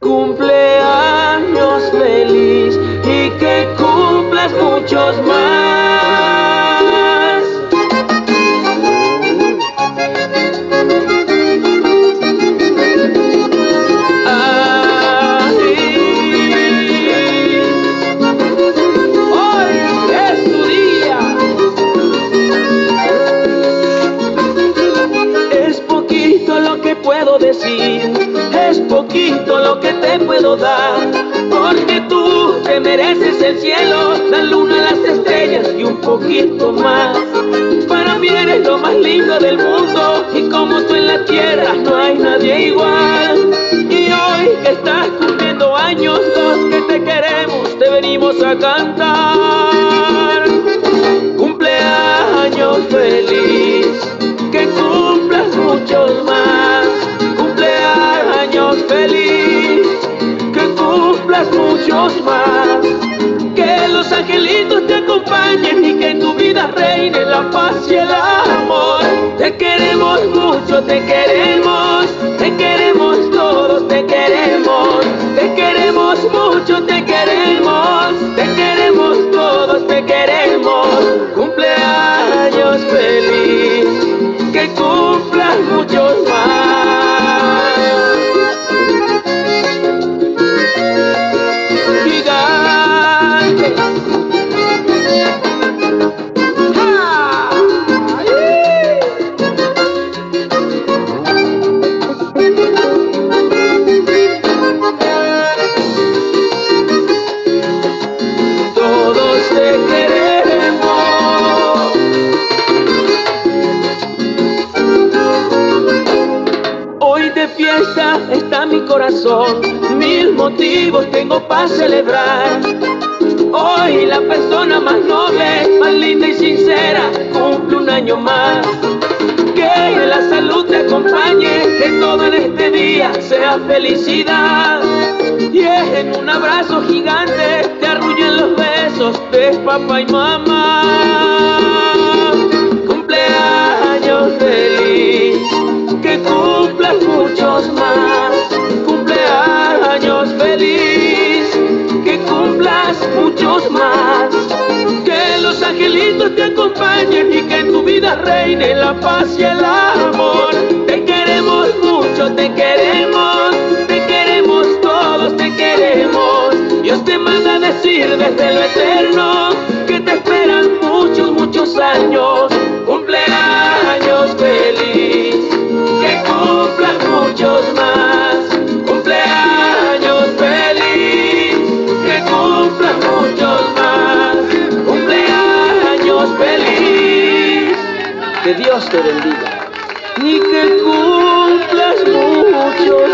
Cumpleaños feliz y que cumplas muchos más. Lo que te puedo dar, porque tú te mereces el cielo, la luna, las estrellas y un poquito más. Para mí eres lo más lindo del mundo y como tú en la tierra no hay nadie igual. Y hoy que estás cumpliendo años, los que te queremos te venimos a cantar. Cumpleaños feliz, muchos más. Que los angelitos te acompañen y que en tu vida reine la paz y el amor. Te queremos mucho, te queremos, fiesta está mi corazón, mil motivos tengo para celebrar. Hoy la persona más noble, más linda y sincera cumple un año más. Que la salud te acompañe, que todo en este día sea felicidad. Y es en un abrazo gigante te arrullan los besos de papá y mamá. Angelitos te acompañen y que en tu vida reine la paz y el amor. Te queremos mucho, te queremos, te queremos todos, te queremos. Dios te manda decir desde lo eterno que te esperan muchos, muchos años. Que Dios te bendiga y que cumplas muchos más.